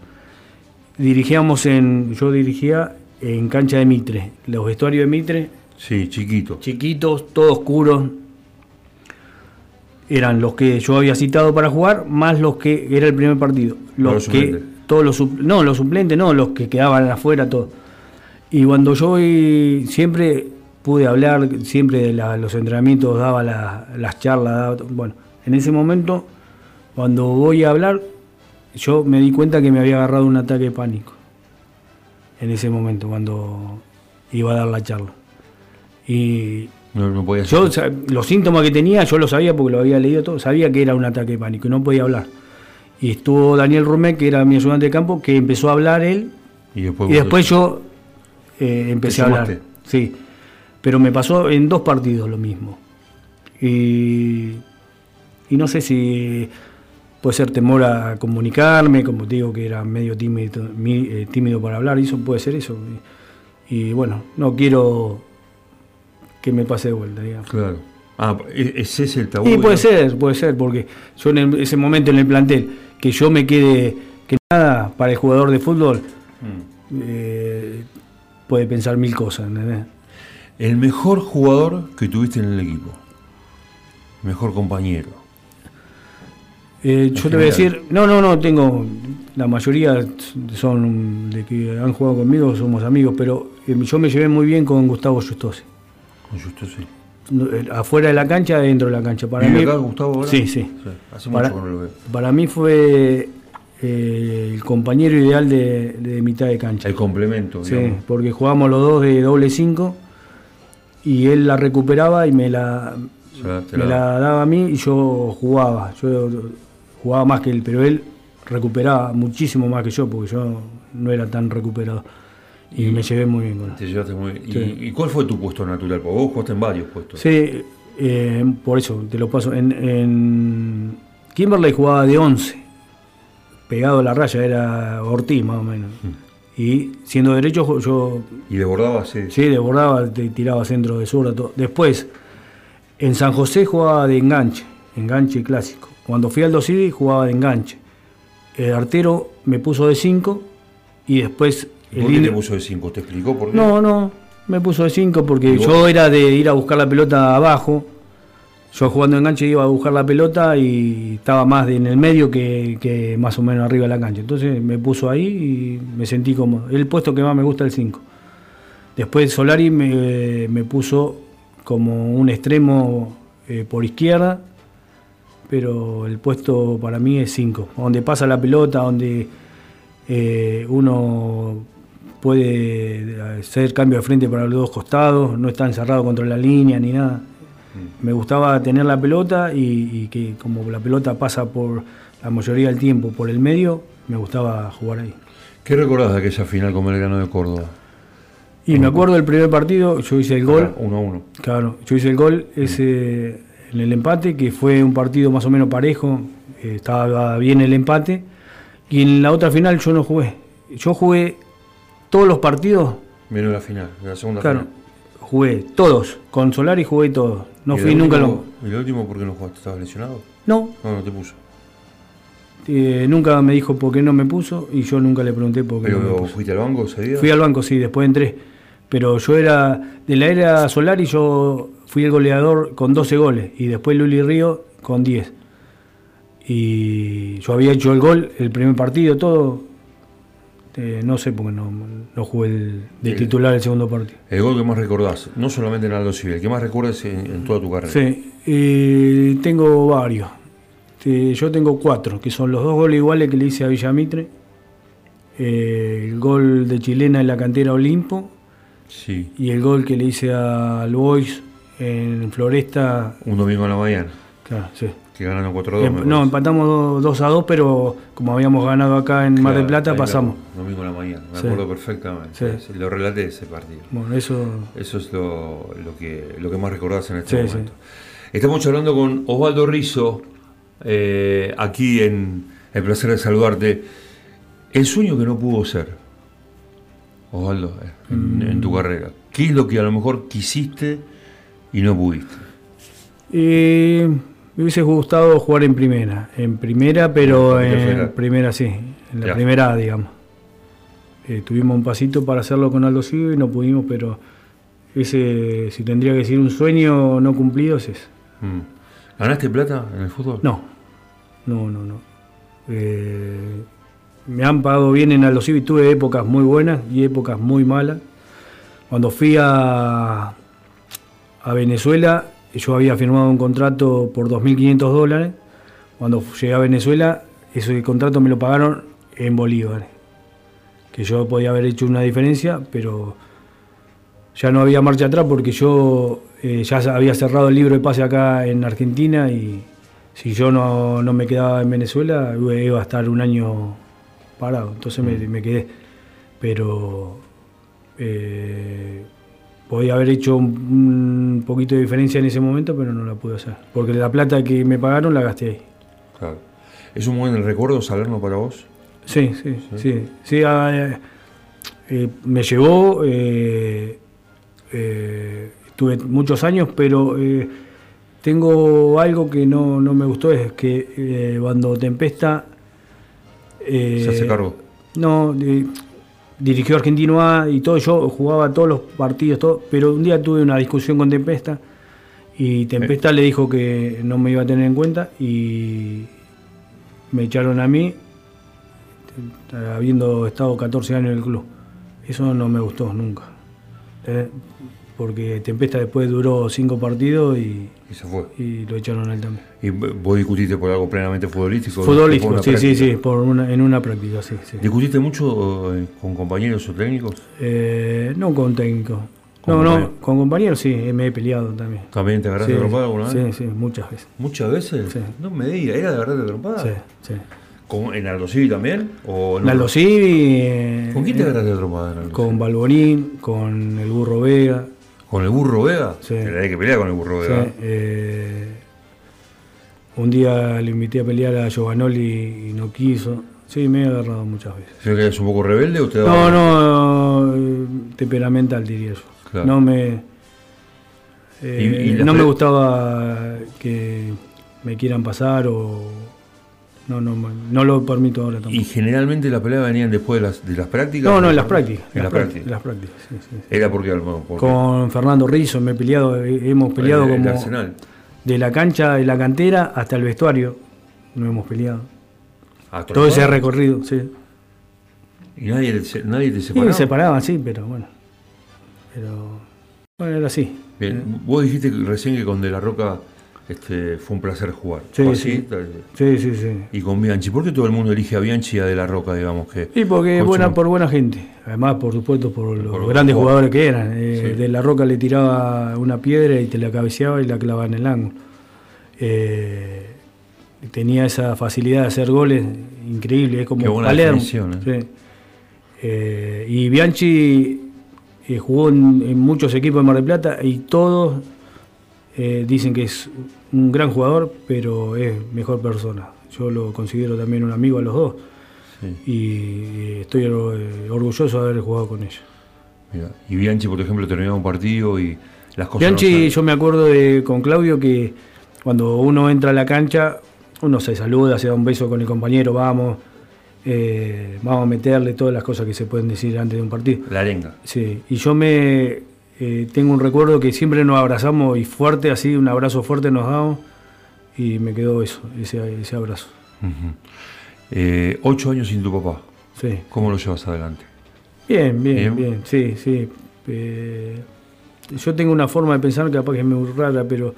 dirigíamos en, yo dirigía en cancha de Mitre, los vestuarios de Mitre, Sí, chiquito. chiquitos, todos oscuros. Eran los que yo había citado para jugar, más los que era el primer partido. Los, los que suplentes. todos los no, los suplentes no, los que quedaban afuera todos. Y cuando yo voy, siempre pude hablar, siempre de la- los entrenamientos daba la- las charlas, daba bueno, en ese momento cuando voy a hablar yo me di cuenta que me había agarrado un ataque de pánico. En ese momento cuando iba a dar la charla. Y No, no podía yo, los síntomas que tenía, yo lo sabía porque lo había leído todo, sabía que era un ataque de pánico y no podía hablar. Y estuvo Daniel Rumé, que era mi ayudante de campo, que empezó a hablar él Y después, y vos- después yo eh, empecé ¿Te a hablar. Sí, pero me pasó en dos partidos lo mismo. Y y no sé si puede ser temor a comunicarme, como te digo que era medio tímido, mi- eh, tímido para hablar, y eso puede ser eso. Y, y bueno, no quiero que me pase de vuelta, digamos. Claro. Ah, ¿e- ¿es ese el tabú? Y puede ser, puede ser, porque yo en el- ese momento en el plantel, que yo me quede, que nada, para el jugador de fútbol, Mm. eh, puede pensar mil cosas, ¿entendés? El mejor jugador que tuviste en el equipo. Mejor compañero. Eh, yo te voy a decir, no, no, no, tengo, la mayoría son de que han jugado conmigo, somos amigos, pero eh, yo me llevé muy bien con Gustavo Justosi. Con justo sí. No, Afuera de la cancha, dentro de la cancha. Para ¿Vive mí, acá Gustavo ahora? Sí, sí. Hace Para, mucho que no lo veo. para mí fue eh, el compañero ideal de, de mitad de cancha. El complemento, Sí, digamos. porque jugábamos los dos de doble 5 y él la recuperaba y me la, O sea, te me la- la daba a mí y yo jugaba. Yo jugaba más que él, pero él recuperaba muchísimo más que yo porque yo no era tan recuperado. Y, me llevé muy bien con él. Te llevaste muy bien. ¿Y, Sí. y cuál fue tu puesto natural? Porque vos jugaste en varios puestos. Sí, eh, por eso te lo paso. En, en Kimberley jugaba de 11, pegado a la raya, era Ortiz más o menos. Y siendo derecho, yo ¿Y desbordabas? Sí. Sí, desbordaba, te tiraba centro de zurda. todo. Después, en San José jugaba de enganche, enganche clásico. Cuando fui al Dosivi jugaba de enganche. El artero me puso de 5 y después ¿Y el ¿Por qué te puso de 5? ¿Te explicó por qué? No, no, me puso de 5 porque yo era de ir a buscar la pelota abajo. Yo jugando enganche iba a buscar la pelota y estaba más en el medio que, que más o menos arriba de la cancha. Entonces me puso ahí y me sentí como. El puesto que más me gusta es el 5. Después Solari me, me puso como un extremo eh, por izquierda, pero el puesto para mí es 5. Donde pasa la pelota, donde eh, uno puede hacer cambio de frente para los dos costados, no está encerrado contra la línea ni nada. Me gustaba tener la pelota y, y que como la pelota pasa por la mayoría del tiempo por el medio, me gustaba jugar ahí. ¿Qué recordás de aquella final con Belgrano de Córdoba? Y me acuerdo del primer partido, yo hice el gol, 1 a 1. claro, yo hice el gol ese en el empate, que fue un partido más o menos parejo, eh, estaba bien el empate, y en la otra final yo no jugué. Yo jugué todos los partidos, Menos la final, la segunda claro, final. jugué todos, con Solari jugué todos. No ¿Y el fui nunca último- lo... ¿Y el último por qué no jugaste? ¿Estabas lesionado? No, No, no te puso. eh, nunca me dijo por qué no me puso y yo nunca le pregunté por qué no me ¿Pero puso. fuiste al banco ese día? Fui al banco, sí, después entré. Pero yo era, de la era Solari yo fui el goleador con 12 goles y después Luli Río con 10. Y yo había hecho el gol, el primer partido, todo. Eh, no sé por qué no, no jugué el, de Sí. titular el segundo partido. El gol que más recordás, no solamente en Aldo Civil, el que más recuerdas en, en toda tu carrera. Sí, eh, tengo varios. Eh, yo tengo cuatro, que son los dos goles iguales que le hice a Villamitre. Eh, el gol de Chilena en la cantera Olimpo Sí, y el gol que le hice al Boys en Floresta. un domingo en la mañana, Claro, sí. Que ganaron 4 a 2. Em- no, empatamos 2 a 2, pero como habíamos ganado acá en Mar del Plata, pasamos. Domingo en la mañana, me Sí. acuerdo perfectamente. Sí. Lo relaté ese partido. Bueno, eso. Eso es lo, lo que, lo que más recordás en Sí, este momento. Estamos hablando con Osvaldo Rizzo, eh, aquí en El placer de saludarte. El sueño que no pudo ser, Osvaldo, eh, en, en tu carrera. ¿Qué es lo que a lo mejor quisiste y no pudiste? Eh, me hubiese gustado jugar en primera. En primera, pero En primera sí. En la Ya. primera digamos. Eh, tuvimos un pasito para hacerlo con Aldo Civi y no pudimos, pero ese, si tendría que decir un sueño no cumplido, es ese. Mm. ¿Ganaste plata en el fútbol? No, no, no, no. Eh, me han pagado bien en Aldo Civi, tuve épocas muy buenas y épocas muy malas. Cuando fui a, a Venezuela, yo había firmado un contrato por 2.500 dólares. Cuando llegué a Venezuela, ese contrato me lo pagaron en bolívares. Que yo podía haber hecho una diferencia, pero ya no había marcha atrás porque yo eh, ya había cerrado el libro de pase acá en Argentina y si yo no, no me quedaba en Venezuela iba a estar un año parado. Entonces me, quedé. Pero eh, podía haber hecho un, poquito de diferencia en ese momento, pero no la pude hacer. Porque la plata que me pagaron la gasté ahí. Claro. ¿Es un buen recuerdo Salerno para vos? Sí, sí, sí. sí, ah, eh, eh, me llevó, eh, eh, tuve muchos años, pero eh, tengo algo que no, no me gustó, es que cuando Tempesta... Se hace cargo. No, dirigió Argentino A y todo, yo jugaba todos los partidos, todo, pero un día tuve una discusión con Tempesta y Tempesta le dijo que no me iba a tener en cuenta y me echaron a mí habiendo estado 14 años en el club. Eso no me gustó nunca. Porque Tempesta después duró cinco partidos y, Y se fue. y lo echaron a él también. ¿Y vos discutiste por algo plenamente futbolístico? Futbolístico, sí, sí, práctica? sí, por una, en una práctica, sí. sí. ¿Discutiste mucho eh, con compañeros o técnicos? Eh, no con técnico. Con no, no, con compañeros sí, me he peleado también. ¿También te agarraste Sí, de trompada alguna vez? Sí, sí, muchas veces. ¿Muchas veces? Sí. No me digas, ¿era de agarrarte de trompada? Sí, sí. ¿Con- ¿En Aldo Civi también? ¿O en eh, ¿Con quién te eh, agarraste de trompada Con? Balbonín, con el Burro Vega. ¿Con el burro Vega? Sí. Te hay que pelear con el burro sí, Vega. eh, un día le invité a pelear a Giovanoli y no quiso. Sí, me he agarrado muchas veces. ¿Creo que eres un poco rebelde o te No, daba- no, eh, temperamental diría yo. Claro. No me. eh, Y- y la no me gustaba que me quieran pasar o. No, no, no lo permito ahora tampoco. Y generalmente las peleas venían después de las, de las prácticas. No, no, en las prácticas. En las prácticas. En las prácticas, sí, sí. Era porque, porque Con Fernando Rizzo me he peleado, eh, hemos peleado el, el como Arsenal. de la cancha, de la cantera hasta el vestuario. No hemos peleado. Todo ese recorrido, sí. Y nadie, te- nadie te Sí, separaba. me separaban, sí, pero bueno. Pero. Bueno, era así. Bien, vos dijiste recién que con De la Roca este, fue un placer jugar. Sí, ¿Fue sí. así? Sí, sí, sí. Y con Bianchi. ¿Por qué todo el mundo elige a Bianchi y a De la Roca, digamos? que Sí, porque es buena por buena gente. Además, por supuesto, por los Por grandes jugadores. que eran. Eh, Sí. De la roca le tiraba una piedra y te la cabeceaba y la clavaba en el ángulo. Eh, tenía esa facilidad de hacer goles increíble, es como Qué buena Palermo. ¿eh? Sí. Eh, y Bianchi jugó en, en muchos equipos de Mar del Plata y todos dicen que es un gran jugador, pero es mejor persona. Yo lo considero también un amigo a los dos Sí, y estoy eh, orgulloso de haber jugado con ellos. mira. Y Bianchi, por ejemplo, terminaba un partido y las cosas. Bianchi, no yo me acuerdo de, con Claudio que cuando uno entra a la cancha, uno se saluda, se da un beso con el compañero, vamos, eh, vamos a meterle todas las cosas que se pueden decir antes de un partido. La arenga. Sí, y yo me eh, tengo un recuerdo que siempre nos abrazamos y fuerte, así, un abrazo fuerte nos damos y me quedó eso, ese, ese abrazo. Eh, ocho años sin tu papá. Sí. ¿Cómo lo llevas adelante? Bien, bien, Bien. bien, sí, sí. Eh, yo tengo una forma de pensar que capaz que es muy rara, pero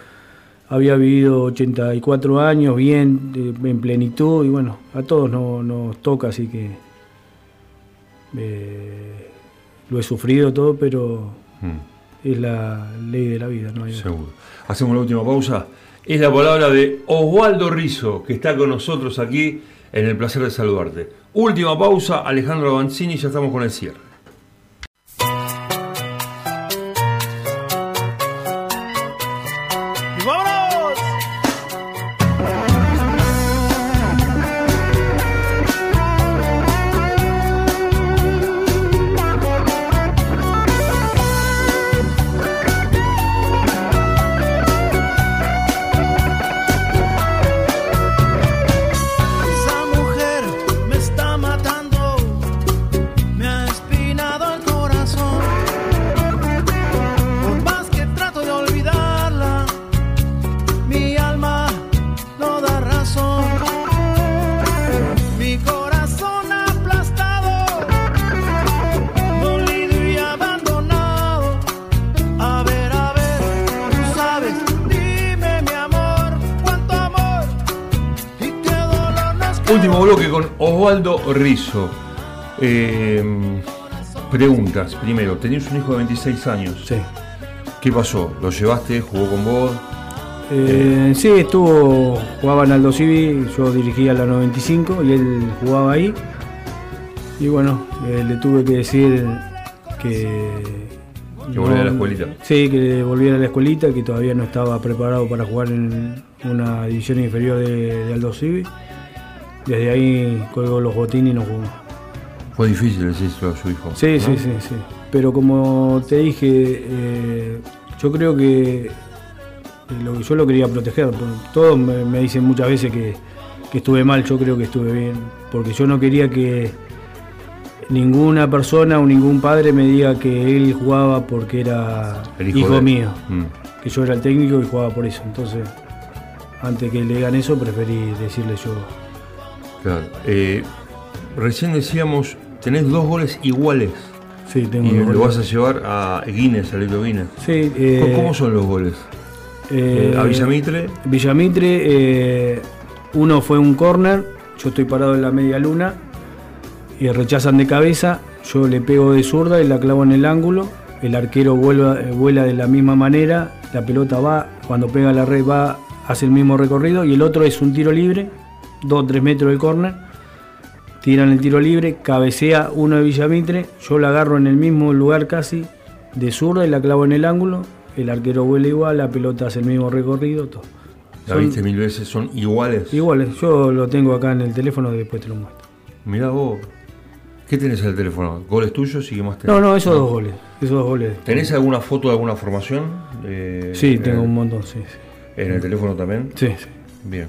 había vivido 84 años bien, en plenitud, y bueno, a todos no- nos toca, así que lo he sufrido todo, pero Es la ley de la vida, ¿no? seguro. Hacemos la última pausa. Es la palabra de Osvaldo Rizo, que está con nosotros aquí en el placer de saludarte. Última pausa, Alejandro Avanzini, ya estamos con el cierre. Rizo. Eh, preguntas. Primero, tenías un hijo de 26 años. Sí. ¿Qué pasó? ¿Lo llevaste? ¿Jugó con vos? Eh, sí, estuvo, jugaba en Aldo Civi, yo dirigía la 95 y él jugaba ahí. Y bueno, eh, le tuve que decir que Que volviera a la escuelita. Sí, que volviera a la escuelita, que todavía no estaba preparado para jugar en una división inferior de, de Aldo Civi. Desde ahí colgó los botines y no jugó. Fue difícil decirlo a su hijo. Sí, ¿no? sí, sí, sí. Pero como te dije, eh, yo creo que eh, lo- yo lo quería proteger. Todos me, me dicen muchas veces que, que estuve mal, yo creo que estuve bien. Porque yo no quería que ninguna persona o ningún padre me diga que él jugaba porque era El hijo, mío. Mm. Que yo era el técnico y jugaba por eso. Entonces, antes que le digan eso, preferí decirle yo. Claro. Eh, recién decíamos, tenés dos goles iguales. Sí, tengo Y lo vas a llevar a Guinness, a Lito Guinness. Sí, eh, ¿Cómo- ¿Cómo son los goles? eh, a Villamitre, Villamitre, uno fue un corner, yo estoy parado en la media luna y rechazan de cabeza, yo le pego de zurda y la clavo en el ángulo, el arquero vuela, vuela de la misma manera, la pelota va, cuando pega la red va, hace el mismo recorrido y el otro es un tiro libre, 2 o 3 metros del corner, tiran el tiro libre, cabecea uno de Villamitre, yo la agarro en el mismo lugar casi, de zurda y la clavo en el ángulo, el arquero vuela igual, la pelota hace el mismo recorrido, todo. la Son viste mil veces, son iguales. iguales, yo lo tengo acá en el teléfono, después te lo muestro. Mirá vos. ¿Qué tenés en el teléfono? ¿Goles tuyos y qué más tenés? No, no, esos dos goles, esos dos goles. ¿Tenés alguna foto de alguna formación? Eh, Sí, en tengo el- un montón, sí, sí. ¿En el teléfono también? Sí, sí. Bien.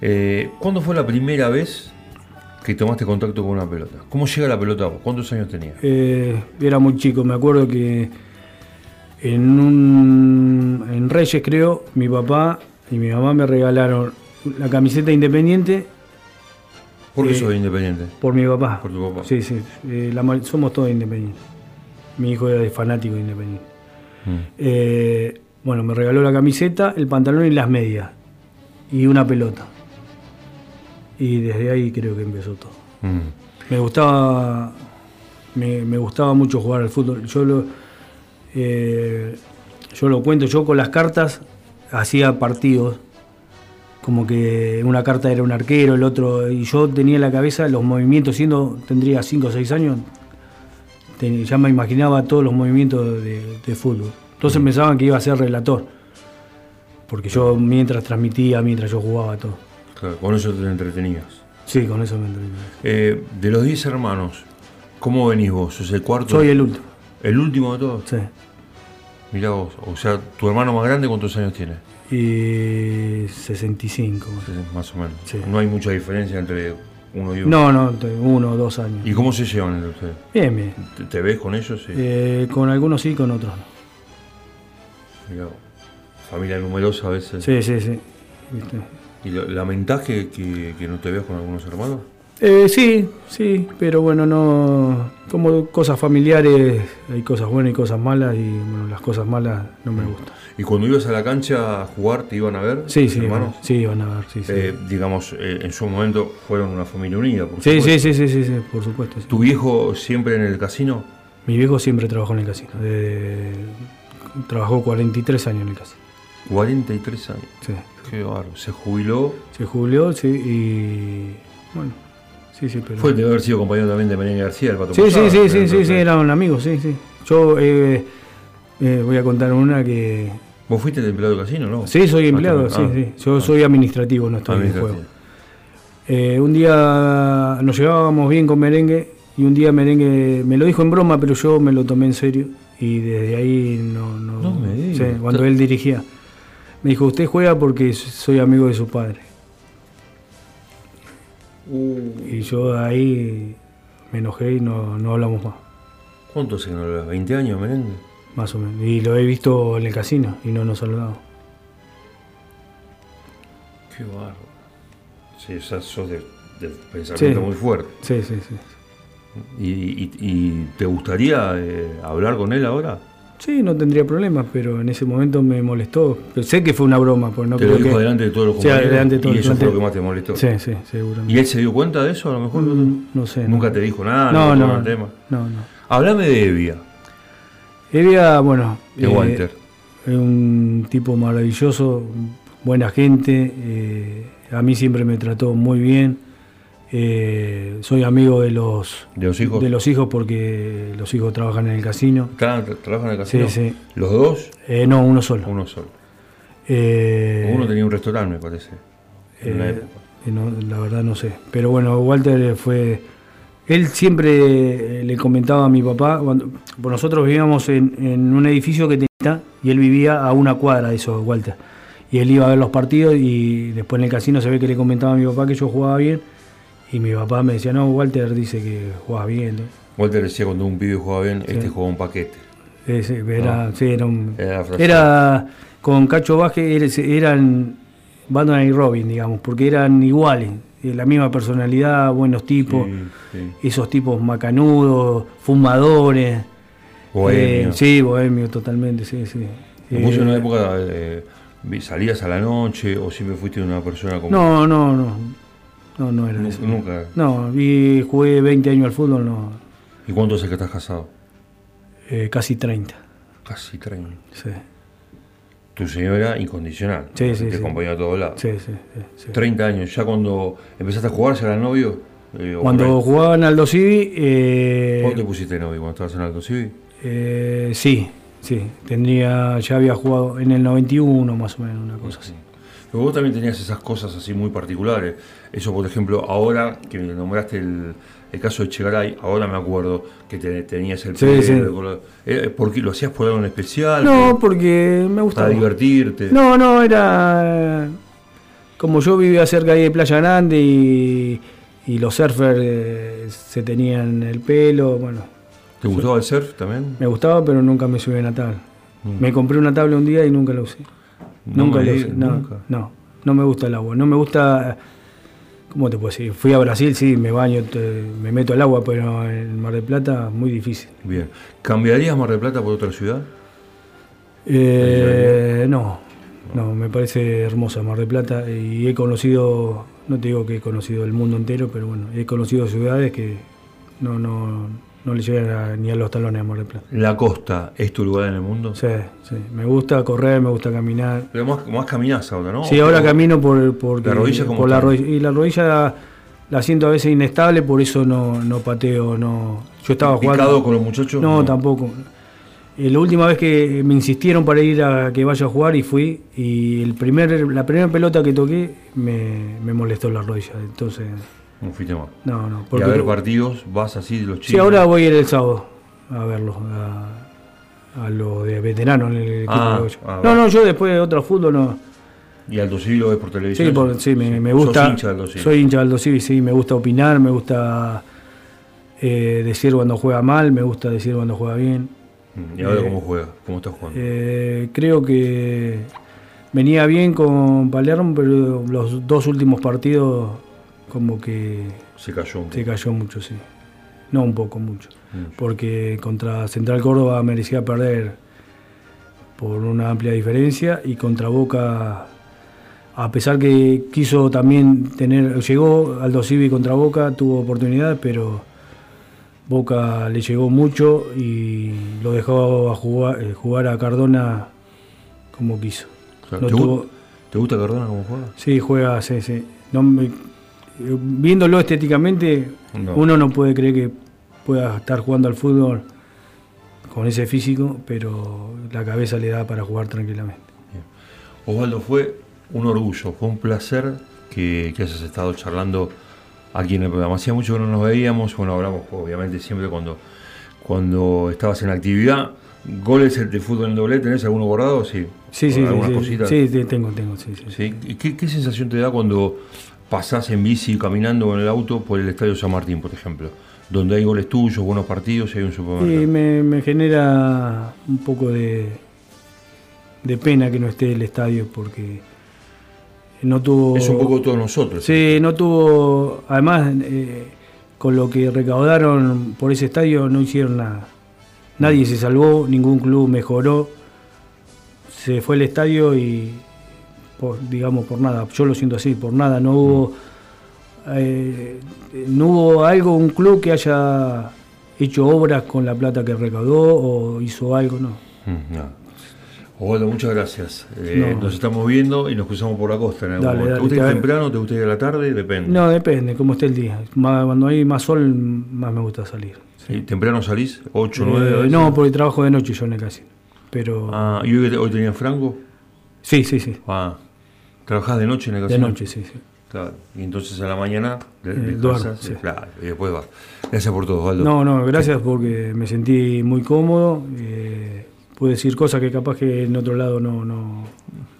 Eh, ¿Cuándo fue la primera vez que tomaste contacto con una pelota? ¿Cómo llega la pelota a vos? ¿Cuántos años tenías? Eh, era muy chico, me acuerdo que en un en Reyes creo, mi papá y mi mamá me regalaron la camiseta independiente ¿Por qué eh, sos independiente? por mi papá. Por tu papá. Sí, sí, eh, la somos todos independientes. Mi hijo era de fanático de independiente. Mm. Bueno, me regaló la camiseta, el pantalón y las medias. Y una pelota. Y desde ahí creo que empezó todo. Mm. Me gustaba, me, me gustaba mucho jugar al fútbol. Yo lo, eh, yo lo cuento, yo con las cartas hacía partidos. Como que una carta era un arquero, el otro. Y yo tenía en la cabeza los movimientos, siendo, tendría 5 o 6 años, ya me imaginaba todos los movimientos de, de fútbol. Entonces pensaban que iba a ser relator. Porque yo mientras transmitía, mientras yo jugaba todo. Claro, con eso te entretenías. Sí, con eso me entretenía. Eh, de los 10 hermanos, ¿cómo venís vos? ¿Sos el cuarto? Soy el último. ¿El último de todos? Sí. Mirá vos. O sea, ¿tu hermano más grande cuántos años tiene? Y 65. más o menos. Sí. No hay mucha diferencia entre uno y uno. No, no, uno o dos años. ¿Y cómo se llevan entre ustedes? Bien, bien. ¿Te, te ves con ellos? Sí. Eh, con algunos sí, con otros no. Mirá vos. Familia numerosa a veces. Sí, sí, sí. ¿Viste? ¿Y lamentás que, que, que no te veas con algunos hermanos? Eh, sí, sí, pero bueno, no. Como cosas familiares, hay cosas buenas y cosas malas, y bueno, las cosas malas no me gustan. ¿Y cuando ibas a la cancha a jugar, te iban a ver? Sí, sí, hermanos? sí, van a ver, sí, sí. Eh, digamos, eh, en su momento fueron una familia unida. por sí, sí, supuesto. sí, sí, sí, sí, por supuesto. sí. ¿Tu viejo siempre en el casino? Mi viejo siempre trabajó en el casino. de- trabajó 43 años en el casino. 43 años. Sí. Qué bárbaro. Se jubiló. Se jubiló, sí, y. Bueno, sí, sí, pero. Fue de haber sido compañero también de Menéndez García, el Pato Sí, sí, Posada, sí, sí, sí, sí, eran amigos, sí, sí. Yo eh, eh, voy a contar una que. ¿Vos fuiste el empleado del casino, no? Sí, soy empleado, Ah, sí, ah, sí. Yo ah. soy administrativo, no estoy en juego. Eh, un día nos llevábamos bien con merengue y un día merengue me lo dijo en broma, pero yo me lo tomé en serio y desde ahí no. No, No me sí, cuando él dirigía. Me dijo, usted juega porque soy amigo de su padre. Y yo ahí me enojé y no, no hablamos más, ¿Cuánto hace que no lo ¿20 años, Menéndez? más o menos. Y lo he visto en el casino y no nos saludamos. Qué bárbaro. Sí, o sea, sos de, de pensamiento Sí. muy fuerte. Sí, sí, sí. ¿Y, y- y te gustaría eh, hablar con él ahora? Sí, no tendría problemas, pero en ese momento me molestó. Pero sé que fue una broma, pues no te lo dijo que... delante de todos los Sí, compañeros. delante de todo y eso fue lo que más te molestó. Sí, sí, seguramente. ¿Y él se dio cuenta de eso a lo mejor? Mm, no sé. Nunca te dijo nada, No, no, el tema. no, no. Háblame de Evia, Evia, bueno... de eh, Walter. Es un tipo maravilloso, buena gente. eh, a mí siempre me trató muy bien. Eh, soy amigo de los, ¿De los hijos? de los hijos porque los hijos trabajan en el casino. ¿Tra- tra- ¿Trabajan en el casino? Sí, sí. ¿Los dos? Eh, no, uno solo. Uno solo. Eh, Uno tenía un restaurante, me parece. En una Eh, época. y no, la verdad no sé. Pero bueno, Walter fue. Él siempre eh, le comentaba a mi papá. Cuando, pues nosotros vivíamos en, en un edificio que tenía y él vivía a una cuadra de eso, Walter. Y él iba a ver los partidos y después en el casino se ve que le comentaba a mi papá que yo jugaba bien. Y mi papá me decía, no, Walter dice que juega bien. ¿no? Walter decía cuando un pibe jugaba bien, este jugaba un paquete. Ese, era, sí, era, un- Era era con Cacho era- eran Batman y Robin, digamos, porque eran iguales, eh, la misma personalidad, buenos tipos, Sí, sí. esos tipos macanudos, fumadores. Bohemio. Eh, sí, bohemio, totalmente, sí, sí. ¿Vos en una época eh, vi- salías a la noche o siempre fuiste una persona como... no, no, no, no, no era eso. Nunca. No, y jugué 20 años al fútbol, no, ¿Y cuánto hace que estás casado? eh, casi 30. Casi 30. Sí, Tu señora incondicional. Sí, sí, Te sí. acompañó a todos lados. sí, sí, sí, sí. 30 años, ya cuando empezaste a jugar, ¿ya eras novio? Eh, Cuando jugaba en Aldo Civi, eh, ¿Cuándo te pusiste novio? ¿Cuando estabas en Alto Civi? Eh, sí, sí, tendría, ya había jugado en el 91 más o menos, una cosa así. Pero vos también tenías esas cosas así muy particulares. Eso, por ejemplo, ahora que me nombraste el, el caso de Chegaray, ahora me acuerdo que te- tenías el Sí, pelo, sí. color- eh, ¿Por qué? ¿Lo hacías por algo en especial? No, ¿Por- porque me gustaba. para divertirte. No, no, era. Como yo vivía cerca ahí de Playa Grande y, y los surfers eh, se tenían el pelo, bueno, ¿Te gustaba el surf también? me gustaba, pero nunca me subí a una tabla. Nunca. Me compré una tabla un día y nunca la usé. No nunca la usé. No, nunca. no, no me gusta el agua. No me gusta. ¿Cómo te puedo decir? Fui a Brasil, sí, me baño, te- me meto al agua, pero en Mar del Plata, muy difícil. Bien. ¿Cambiarías Mar del Plata por otra ciudad? Eh, no, no, me parece hermosa Mar del Plata y he conocido, no te digo que he conocido el mundo entero, pero bueno, he conocido ciudades que no, no, no le llegan a- ni a los talones a Mar del Plata. ¿La costa es tu lugar en el mundo? Sí, sí, me gusta correr, me gusta caminar. Pero más, más caminás ahora, ¿no? Sí, ahora camino por, por, ¿La rodilla cómo por la está? rodilla. Y la rodilla la siento a veces inestable, por eso no, no pateo, no. Yo estaba jugando. ¿Picado con los muchachos? No, tampoco. Eh, la última vez que me insistieron para ir a que vaya a jugar y fui, y el primer, la primera pelota que toqué me, me molestó la rodilla. Entonces, No fuiste más. no, no. Y Porque, a ver partidos, vas así de los chicos. sí, ahora voy a ir el sábado a verlos, a, a lo de veteranos en el equipo Ah, yo. ah, No, no, yo después de otro fútbol no. ¿Y Alto Civi lo ves por televisión? Sí, por- sí, me, me Sos gusta. hincha Alto Civi. Soy hincha del Aldo Civi, sí, me gusta opinar, me gusta eh, decir cuando juega mal, me gusta decir cuando juega bien. Mm, ¿Y ahora Eh, cómo juega? ¿Cómo estás jugando? Eh, creo que venía bien con Palermo, pero los dos últimos partidos como que se cayó un poco. se cayó mucho, sí. No un poco, mucho. Mucho. Porque contra Central Córdoba merecía perder por una amplia diferencia y contra Boca, a pesar que quiso también tener, llegó Aldo Civi contra Boca, tuvo oportunidades, pero Boca le llegó mucho y lo dejó a jugar, eh, jugar a Cardona como quiso. No ¿Te, gu- tuvo- ¿Te gusta Cardona cómo juega? Sí, juega, sí, sí. No me- viéndolo estéticamente, No. uno no puede creer que pueda estar jugando al fútbol con ese físico, pero la cabeza le da para jugar tranquilamente. Osvaldo, fue un orgullo, fue un placer que, que hayas estado charlando aquí en el programa. Hacía mucho que no nos veíamos, bueno, hablamos obviamente siempre cuando, cuando estabas en actividad. ¿Goles de fútbol en doble? ¿Tenés alguno borrado? Sí. Sí, sí, ¿Algunas sí, cositas? sí, tengo, tengo, sí, sí. ¿Sí? ¿Y ¿Qué, qué sensación te da cuando pasás en bici caminando en el auto por el Estadio San Martín, por ejemplo? Donde hay goles tuyos, buenos partidos y hay un supermercado. Y me, me genera un poco de, de pena que no esté el estadio porque no tuvo... Es un poco todos nosotros. Sí, no tuvo. Además, eh, con lo que recaudaron por ese estadio no hicieron nada. Nadie se salvó, ningún club mejoró. Se fue el estadio y, por, digamos, por nada. Yo lo siento así, por nada. No hubo, eh, no hubo algo, un club que haya hecho obras con la plata que recaudó o hizo algo, no. Mm, no. Osvaldo, muchas gracias. Eh, No. Nos estamos viendo y nos cruzamos por la costa en algún Dale, momento. dale, ¿Te gusta ir te- temprano? ¿Te gusta ir a la tarde? Depende. No, depende, cómo esté el día. Más- cuando hay más sol, más me gusta salir. ¿Y ¿Temprano salís? ¿8, Eh, 9? no, porque trabajo de noche yo en el casino. Pero. Ah, ¿y hoy, hoy tenías franco? Sí, sí, sí. Ah, ¿trabajás de noche en el De casino? noche, sí, sí. Claro. Y entonces a la mañana de- Eh, descansás, duermo, sí. Claro, y después vas. Gracias por todo, Osvaldo. No, no, gracias porque me sentí muy cómodo. eh, pude decir cosas que capaz que en otro lado no, no,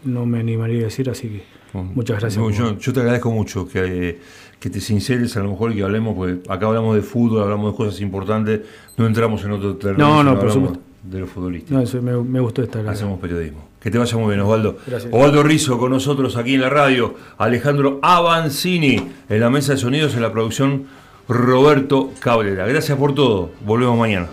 no me animaría a decir, así que Bueno, muchas gracias. no, yo, yo te agradezco mucho que, eh, que te sinceres a lo mejor y que hablemos, porque acá hablamos de fútbol, hablamos de cosas importantes, no entramos en otro terreno, No, no, por hablamos supuesto. De los futbolistas. No, eso me, me gustó estar acá. Hacemos periodismo. Que te vaya muy bien, Osvaldo. Gracias. Osvaldo Rizo con nosotros aquí en la radio. Alejandro Avancini en la mesa de sonidos en la producción Roberto Cabrera. Gracias por todo. Volvemos mañana.